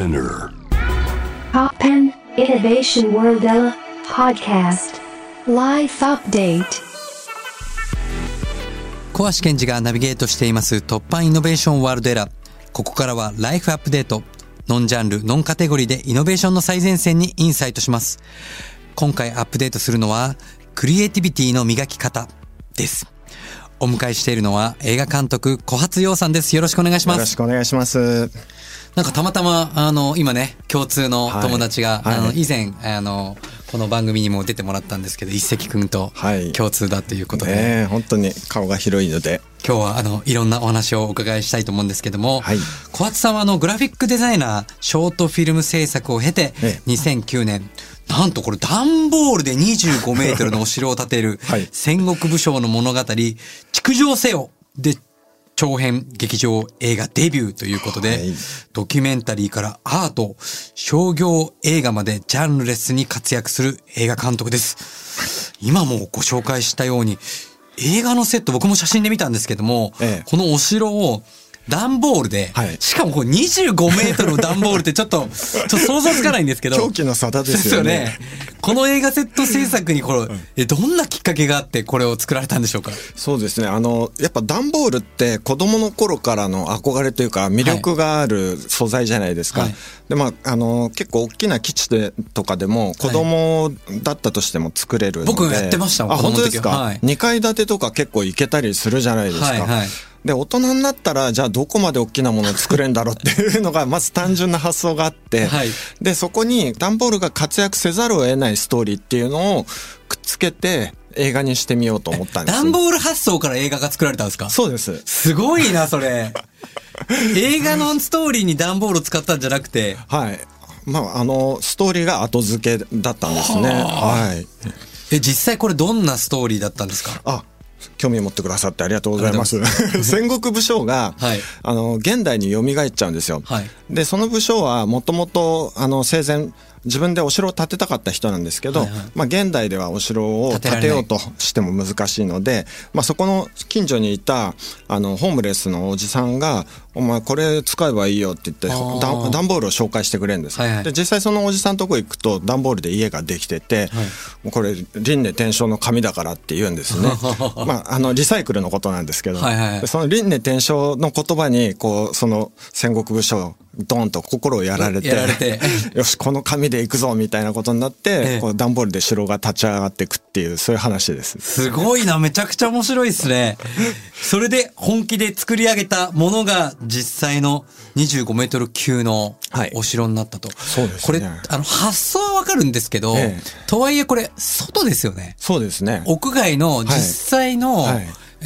Spinner Poppen Innovation World podcast life update 小橋健二がナビゲートしています突破イノベーションワールドエラー。ここからはライフアップデート。ノンジャンル、ノンカテゴリーでイノベーションの最前線にインサイトします。今回アップデートするのは、クリエイティビティの磨き方です。お迎えしているのは映画監督小発洋さんです。よろしくお願いしまよろす。しくお願いします。なんかたまたま、あの、今ね、共通の友達が、はいはいあの、以前、あの、この番組にも出てもらったんですけど、一石くんとはい共通だということで、ねえ本当に顔が広いので。今日はあのいろんなお話をお伺いしたいと思うんですけども、はい小松さんはあのグラフィックデザイナーショートフィルム制作を経て、ええ2009年なんとこれ段ボールで25メートルのお城を建てる はい。戦国武将の物語「築城せよ」で長編劇場映画デビューということで、はい。ドキュメンタリーからアート商業映画までジャンルレスに活躍する映画監督です。今もご紹介したように映画のセット僕も写真で見たんですけども、ええ。このお城を段ボールで、はいしかもこう25メートルの段ボールってちょっと、ちょっと想像つかないんですけど。狂気の沙汰ですよねこの映画セット制作にこれ、えどんなきっかけがあってこれを作られたんでしょうか？そうですね。あの、やっぱ段ボールって子供の頃からの憧れというか魅力がある素材じゃないですか。はいで、まあ、あの、結構大きな基地でとかでも子供だったとしても作れるので。僕やってましたもんあ、本当ですか、はい ?2 階建てとか結構行けたりするじゃないですか。はいはいで、大人になったら、じゃあどこまで大きなものを作れんだろうっていうのが、まず単純な発想があって、はいで、そこに段ボールが活躍せざるを得ないストーリーっていうのをくっつけて映画にしてみようと思ったんです。段ボール発想から映画が作られたんですか？そうです。すごいな、それ。映画のストーリーに段ボールを使ったんじゃなくて、はい。まあ、あの、ストーリーが後付けだったんですね。はい。え、実際これどんなストーリーだったんですか？あ、興味を持ってくださってありがとうございます。戦国武将が、はいあの、現代に蘇っちゃうんですよ。はいで、その武将はもともと、あの、生前、自分でお城を建てたかった人なんですけど、はいはいまあ現代ではお城を建てようとしても難しいので、まあそこの近所にいた、あの、ホームレスのおじさんが、お前これ使えばいいよって言って、段段ボールを紹介してくれるんです。はいはいで、実際そのおじさんのとこ行くと、段ボールで家ができてて、もうこれ輪廻転生の紙だからって言うんですね。まあ、あの、リサイクルのことなんですけど、はいはいでその輪廻転生の言葉に、こう、その戦国武将、ドーンと心をやられて、やられて よし、この紙で行くぞ、みたいなことになって、ええこう段ボールで城が立ち上がっていくっていう、そういう話です。すごいな、めちゃくちゃ面白いですね。それで本気で作り上げたものが実際の25メートル級のはいお城になったと。そうですねこれ、あの、発想はわかるんですけど、ええとはいえこれ、外ですよね。そうですね。屋外の実際の、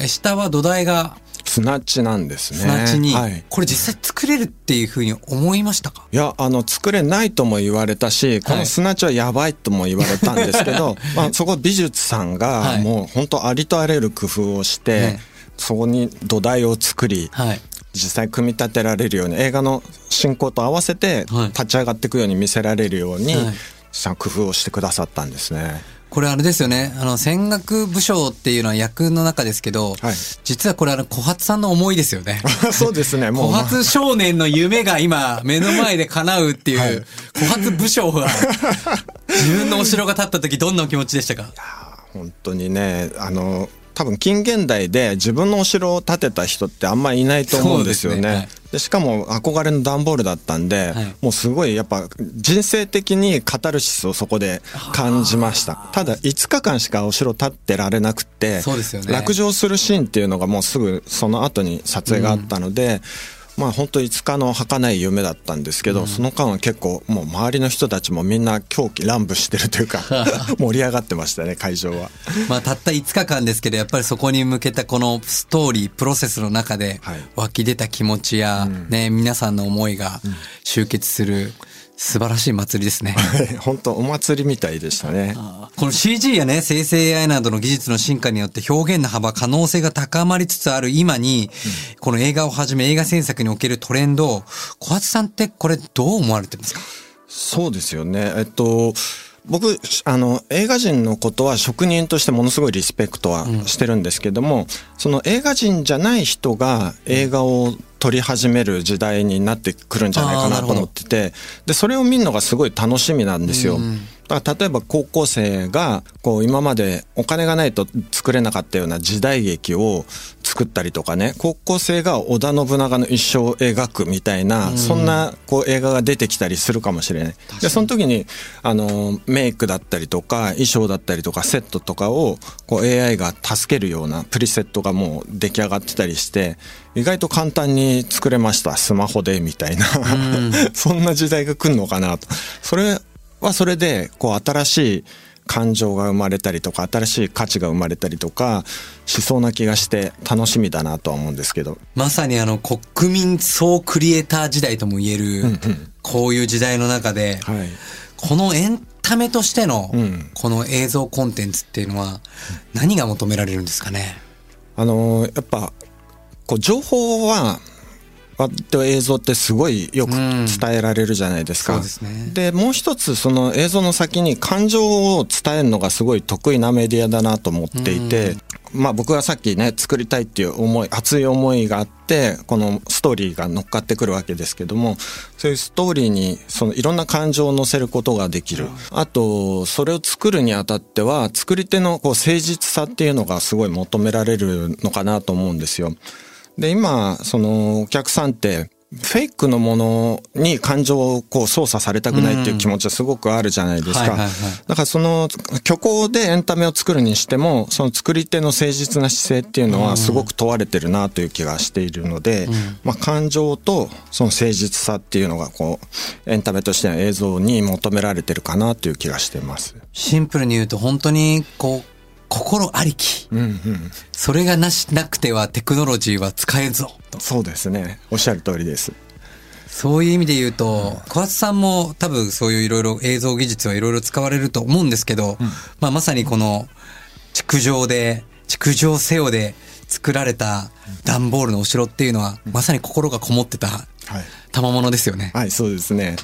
下は土台が砂地なんですね。砂地に、はい。これ実際作れるっていうふうに思いましたか？いや、あの、作れないとも言われたし、この砂地はやばいとも言われたんですけど、まあ、そこ美術さんが、はいもう本当ありとあらゆる工夫をして、ねそこに土台を作り、はい。実際組み立てられるように、映画の進行と合わせてはい立ち上がっていくように見せられるように、はいさ工夫をしてくださったんですね。これあれですよね。あの、戦国武将っていうのは役の中ですけど、はい実はこれあの、小発さんの思いですよね。そうですね、もう。小発少年の夢が今目の前で叶うっていう、はい小発武将が 自分のお城が建った時どんなお気持ちでしたか？本当にね、あの、多分近現代で自分のお城を建てた人ってあんまりいないと思うんですよね。でしかも憧れの段ボールだったんで、はい。もうすごいやっぱ人生的にカタルシスをそこで感じました。ただ5日間しかお城建ってられなくて、そうですよね。落城するシーンっていうのがもうすぐその後に撮影があったので、まあ本当5日の儚い夢だったんですけど、その間は結構もう周りの人たちもみんな狂気乱舞してるというか 盛り上がってましたね会場は。まあたった5日間ですけど、やっぱりそこに向けたこのストーリー、プロセスの中ではい。湧き出た気持ちや、ね、皆さんの思いが集結する素晴らしい祭りですね。本当お祭りみたいでしたね。この CG やね、生成 AI などの技術の進化によって表現の幅、可能性が高まりつつある今に、この映画をはじめ映画制作におけるトレンドを、小松さんってこれどう思われてますか？そうですよね。えっと、僕、あの、映画人のことは職人としてものすごいリスペクトはしてるんですけども、その映画人じゃない人が映画を撮り始める時代になってくるんじゃないかなと思っててでそれを見るのがすごい楽しみなんですよ。だから例えば高校生がこう今までお金がないと作れなかったような時代劇を作ったりとかね高校生が織田信長の一生を描くみたいな、うん、そんなこう映画が出てきたりするかもしれない。でその時にあのメイクだったりとか衣装だったりとかセットとかをこう AI が助けるようなプリセットがもう出来上がってたりして意外と簡単に作れました。スマホでみたいな、うん、そんな時代が来るのかなと。それはそれでこう新しい感情が生まれたりとか新しい価値が生まれたりとかしそうな気がして楽しみだなとは思うんですけど。まさにあの国民総クリエイター時代とも言える、こういう時代の中で、はい、このエンタメとしてのこの映像コンテンツっていうのは何が求められるんですかね？あのやっぱこう情報はと映像ってすごいよく伝えられるじゃないですか。うん、で、ね、もう一つその映像の先に感情を伝えるのがすごい得意なメディアだなと思っていて、うん、まあ僕はさっきね作りたいっていう思い熱い思いがあってこのストーリーが乗っかってくるわけですけどもそういうストーリーにそのいろんな感情を乗せることができる。あとそれを作るにあたっては作り手のこう誠実さっていうのがすごい求められるのかなと思うんですよ。で、今、そのお客さんって、フェイクのものに感情をこう操作されたくないっていう気持ちはすごくあるじゃないですか。だからその虚構でエンタメを作るにしても、その作り手の誠実な姿勢っていうのはすごく問われてるなという気がしているので、まあ感情とその誠実さっていうのがこう、エンタメとしての映像に求められてるかなという気がしています。シンプルに言うと本当にこう、心ありき、うんうん、それがなしなくてはテクノロジーは使えんぞ。そうですね。おっしゃる通りです。そういう意味で言うと、小松さんも多分そういういろいろ映像技術はいろいろ使われると思うんですけど、うん、まあまさにこの築城で、築城せよで作られた段ボールのお城っていうのは、まさに心がこもってた賜物ですよね。はい、はい、そうですね。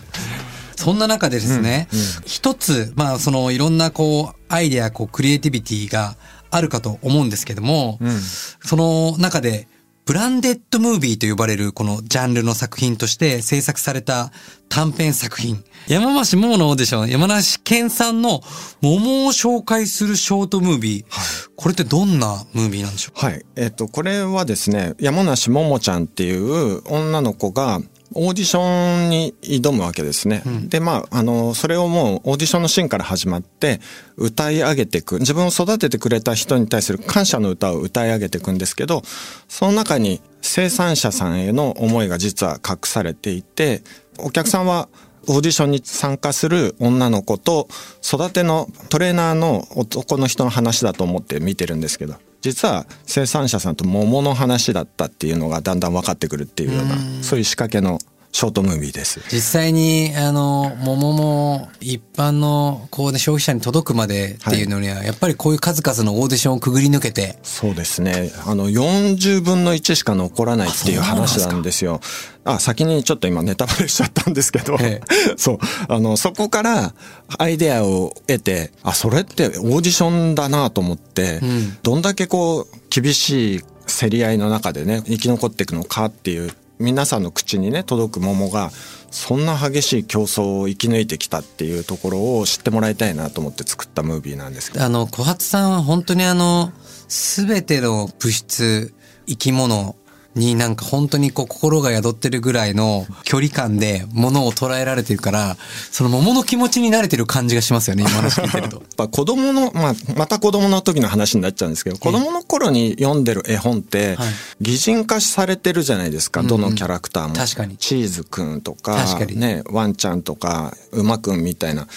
そんな中でですね、うんうん、一つ、まあ、そのいろんなこう、アイデア、こう、クリエイティビティがあるかと思うんですけども、うん、その中で、ブランデッドムービーと呼ばれるこのジャンルの作品として制作された短編作品。山梨桃のオーディション、山梨県産の桃を紹介するショートムービー。はい、これってどんなムービーなんでしょうはい。えっ、と、これはですね、山梨桃ちゃんっていう女の子が、オーディションに挑むわけですね。うん、で、まあ、あの、それをもうオーディションのシーンから始まって、歌い上げていく。自分を育ててくれた人に対する感謝の歌を歌い上げていくんですけど、その中に生産者さんへの思いが実は隠されていて、お客さんはオーディションに参加する女の子と育てのトレーナーの男の人の話だと思って見てるんですけど実は生産者さんと桃の話だったっていうのがだんだん分かってくるっていうようなそういう仕掛けのショートムービーです。実際に、あの、桃も一般の、こうね、消費者に届くまでっていうのには、はい、やっぱりこういう数々のオーディションをくぐり抜けて。そうですね。あの、40分の1しか残らないっていう話なんですよ。あ先にちょっと今ネタバレしちゃったんですけど、ええ、そう、あの、そこからアイデアを得て、あ、それってオーディションだなと思って、うん、どんだけこう、厳しい競り合いの中でね、生き残っていくのかっていう皆さんの口にね届く桃がそんな激しい競争を生き抜いてきたっていうところを知ってもらいたいなと思って作ったムービーなんですあの小発さんは本当にあの全ての物質生き物になんか本当にこう心が宿ってるぐらいの距離感で物を捉えられてるから、その桃の気持ちに慣れてる感じがしますよね、今話聞いてると。やっぱ子供の、まあ、また子供の時の話になっちゃうんですけど、子供の頃に読んでる絵本って、擬人化されてるじゃないですか、どのキャラクターも。確かに。チーズくんとか、ね、ワンちゃんとか、馬くんみたいな。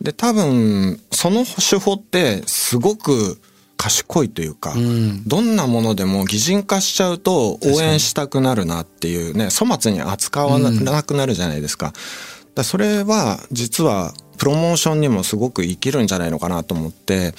で、多分、その手法ってすごく、賢いというか、うん、どんなものでも擬人化しちゃうと応援したくなるなっていうね粗末に扱わなくなるじゃないですか。だそれは実はプロモーションにもすごく生きるんじゃないのかなと思って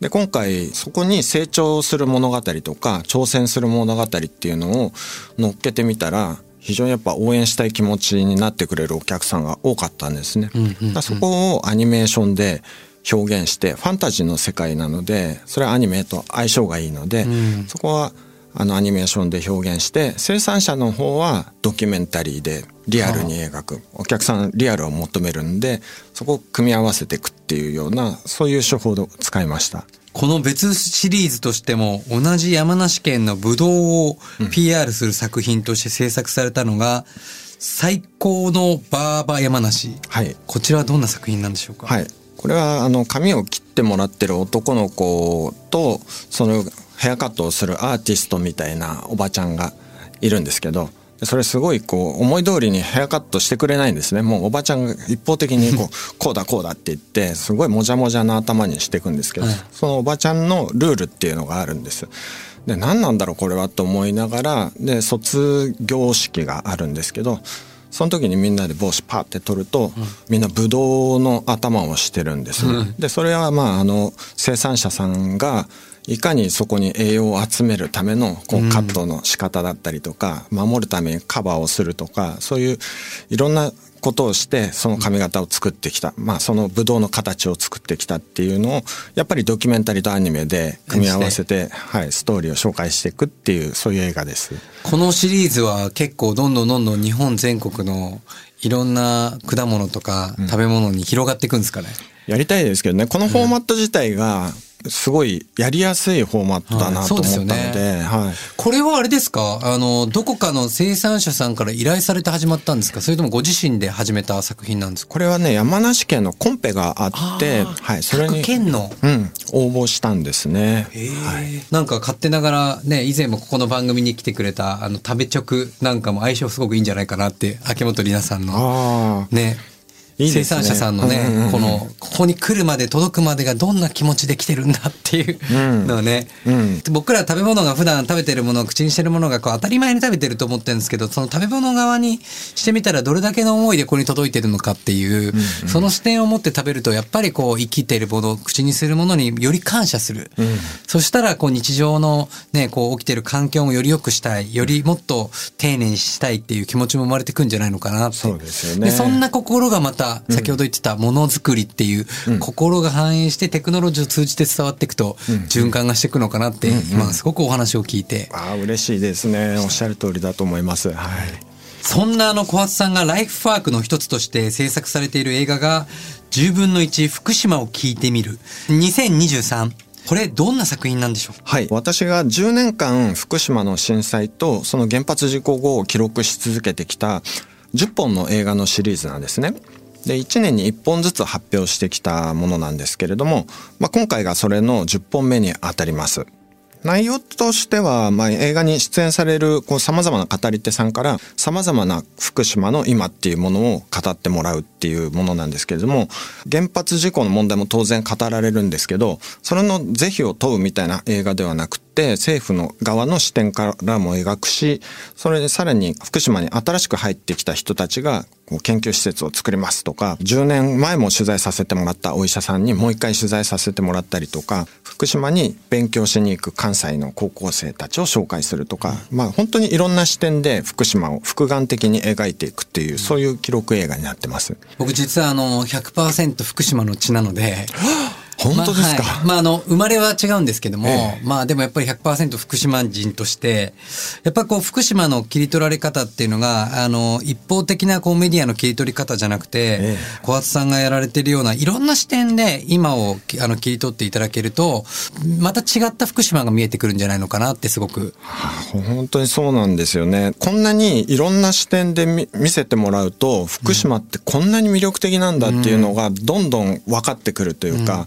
で今回そこに成長する物語とか挑戦する物語っていうのを乗っけてみたら非常にやっぱ応援したい気持ちになってくれるお客さんが多かったんですね。だそこをアニメーションで表現してファンタジーの世界なのでそれはアニメと相性がいいので、うん、そこはあのアニメーションで表現して生産者の方はドキュメンタリーでリアルに描く。お客さんリアルを求めるんでそこを組み合わせていくっていうようなそういう手法を使いました。この別シリーズとしても同じ山梨県のブドウを PR する作品として制作されたのが、最高のバーバ山梨。はい。こちらはどんな作品なんでしょうか？はいこれはあの髪を切ってもらってる男の子とそのヘアカットをするアーティストみたいなおばちゃんがいるんですけどでそれすごいこう思い通りにヘアカットしてくれないんですね。もうおばちゃんが一方的にこうこうだこうだって言ってすごいもじゃもじゃな頭にしていくんですけど、はい。そのおばちゃんのルールっていうのがあるんです。で何なんだろうこれはと思いながらで卒業式があるんですけどその時にみんなで帽子パーって取ると、みんなブドウの頭をしてるんですね。でそれはまああの生産者さんがいかにそこに栄養を集めるためのこうカットの仕方だったりとか、守るためにカバーをするとかそういういろんなことをしてその髪型を作ってきた、まあそのブドウの形を作ってきたっていうのをやっぱりドキュメンタリーとアニメで組み合わせて、はい、ストーリーを紹介していくっていうそういう映画です。このシリーズは結構どんどんどんどん日本全国のいろんな果物とか食べ物に広がっていくんですかね、やりたいですけどね。このフォーマット自体がすごいやりやすいフォーマットだなはいと思ったのですで,、よねはい、これはあれですか？あの、どこかの生産者さんから依頼されて始まったんですか？それともご自身で始めた作品なんですか？これはね山梨県のコンペがあってはい、それに各、県の。うん、応募したんですね。なんか勝手ながらね、以前もここの番組に来てくれた、あの、食べ直なんかも相性すごくいいんじゃないかなって、秋元里奈さんの。ね。生産者さんのね、うんうんうん。この、ここに来るまで届くまでがどんな気持ちで来てるんだっていうのをね、うん。僕ら食べ物が普段食べてるもの、口にしてるものがこう当たり前に食べてると思ってるんですけど、その食べ物側にしてみたらどれだけの思いでここに届いてるのかっていう、その視点を持って食べると、やっぱりこう生きてるもの、口にするものにより感謝する。そしたらこう日常のね、こう起きてる環境もより良くしたい、よりもっと丁寧にしたいっていう気持ちも生まれてくんじゃないのかなって。そうですよね。そんな心がまた、先ほど言ってたものづくりっていう、心が反映してテクノロジーを通じて伝わっていくと、循環がしていくのかなって、今すごくお話を聞いて、ああ嬉しいですね。おっしゃる通りだと思います。はい。そんなあの小松さんがライフワークの一つとして制作されている映画が、10分の1福島を聞いてみる。2023。これどんな作品なんでしょう？はい、私が10年間福島の震災とその原発事故後を記録し続けてきた10本の映画のシリーズなんですね。で1年に1本ずつ発表してきたものなんですけれども、まあ、今回がそれの10本目にあたります。内容としては、まあ、映画に出演されるこう様々な語り手さんから様々な福島の今っていうものを語ってもらうっていうものなんですけれども原発事故の問題も当然語られるんですけどそれの是非を問うみたいな映画ではなくて政府の側の視点からも描くしそれでさらに福島に新しく入ってきた人たちが研究施設を作りますとか10年前も取材させてもらったお医者さんにもう一回取材させてもらったりとか福島に勉強しに行く関西の高校生たちを紹介するとか、まあ本当にいろんな視点で福島を複眼的に描いていくっていうそういう記録映画になってます。僕実はあの100%福島の血なので、本当ですか、まあはい。まあ、あの、生まれは違うんですけども、えまあでもやっぱり100%福島人として、やっぱこう福島の切り取られ方っていうのが、あの、一方的なこうメディアの切り取り方じゃなくて、ええ。小松さんがやられてるようないろんな視点で今をあの切り取っていただけると、また違った福島が見えてくるんじゃないのかなってすごく。本当にそうなんですよね。こんなにいろんな視点で見見せてもらうと、福島ってこんなに魅力的なんだっていうのがどんどん分かってくるというか、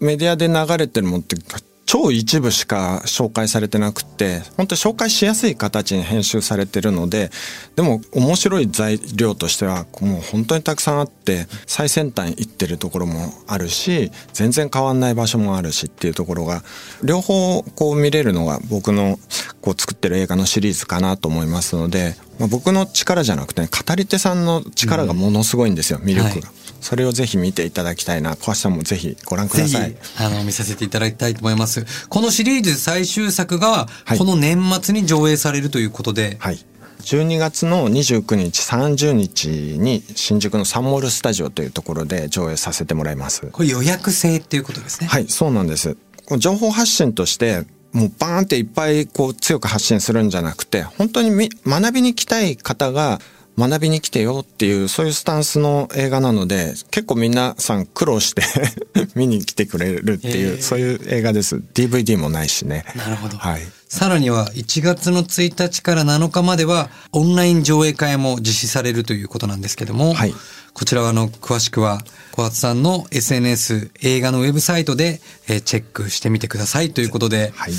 メディアで流れてるものって超一部しか紹介されてなくて、本当に紹介しやすい形に編集されてるので、でも面白い材料としてはもう本当にたくさんあって、最先端行ってるところもあるし、全然変わんない場所もあるしっていうところが、両方こう見れるのが僕のこう作ってる映画のシリーズかなと思いますので、まあ、僕の力じゃなくて、ね、語り手さんの力がものすごいんですよ、魅力が。はいそれをぜひ見ていただきたいな。小橋さんもぜひご覧ください。、あの、見させていただきたいと思います。このシリーズ最終作が、はいこの年末に上映されるということで、はい。12月の29日、30日に新宿のサンモールスタジオというところで上映させてもらいます。これ予約制っていうことですね。はい、そうなんです。情報発信として、もうバーンっていっぱいこう強く発信するんじゃなくて、本当にみ学びに来たい方が学びに来てよっていう、そういうスタンスの映画なので、結構皆さん苦労して 見に来てくれるっていう、えーそういう映画です。DVD もないしね。なるほど。はい。さらには1月の1日から7日まではオンライン上映会も実施されるということなんですけども、はいこちらはあの詳しくは小松さんの SNS 映画のウェブサイトでえーチェックしてみてくださいということで、はい。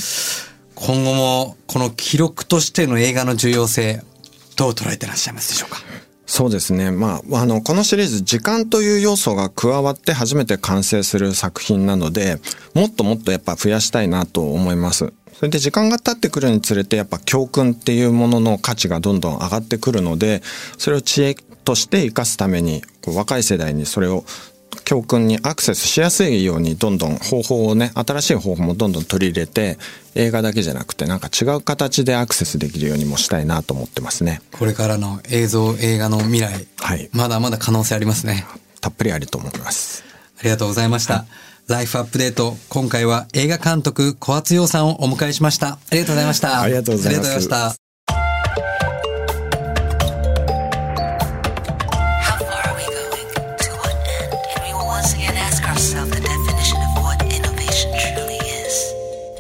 今後もこの記録としての映画の重要性どう捉えてらっしゃいますでしょうか？そうですね。まあ、あの、このシリーズ、時間という要素が加わって初めて完成する作品なので、もっともっとやっぱ増やしたいなと思います。それで時間が経ってくるにつれて、やっぱ教訓っていうものの価値がどんどん上がってくるので、それを知恵として生かすために、こう若い世代にそれを教訓にアクセスしやすいようにどんどん方法をね、新しい方法もどんどん取り入れて、映画だけじゃなくてなんか違う形でアクセスできるようにもしたいなと思ってますね。これからの映像映画の未来、はいまだまだ可能性ありますね。たっぷりあると思います。ありがとうございました。ライフアップデート。今回は映画監督小松洋さんをお迎えしました。ありがとうございました。ありがとうございました。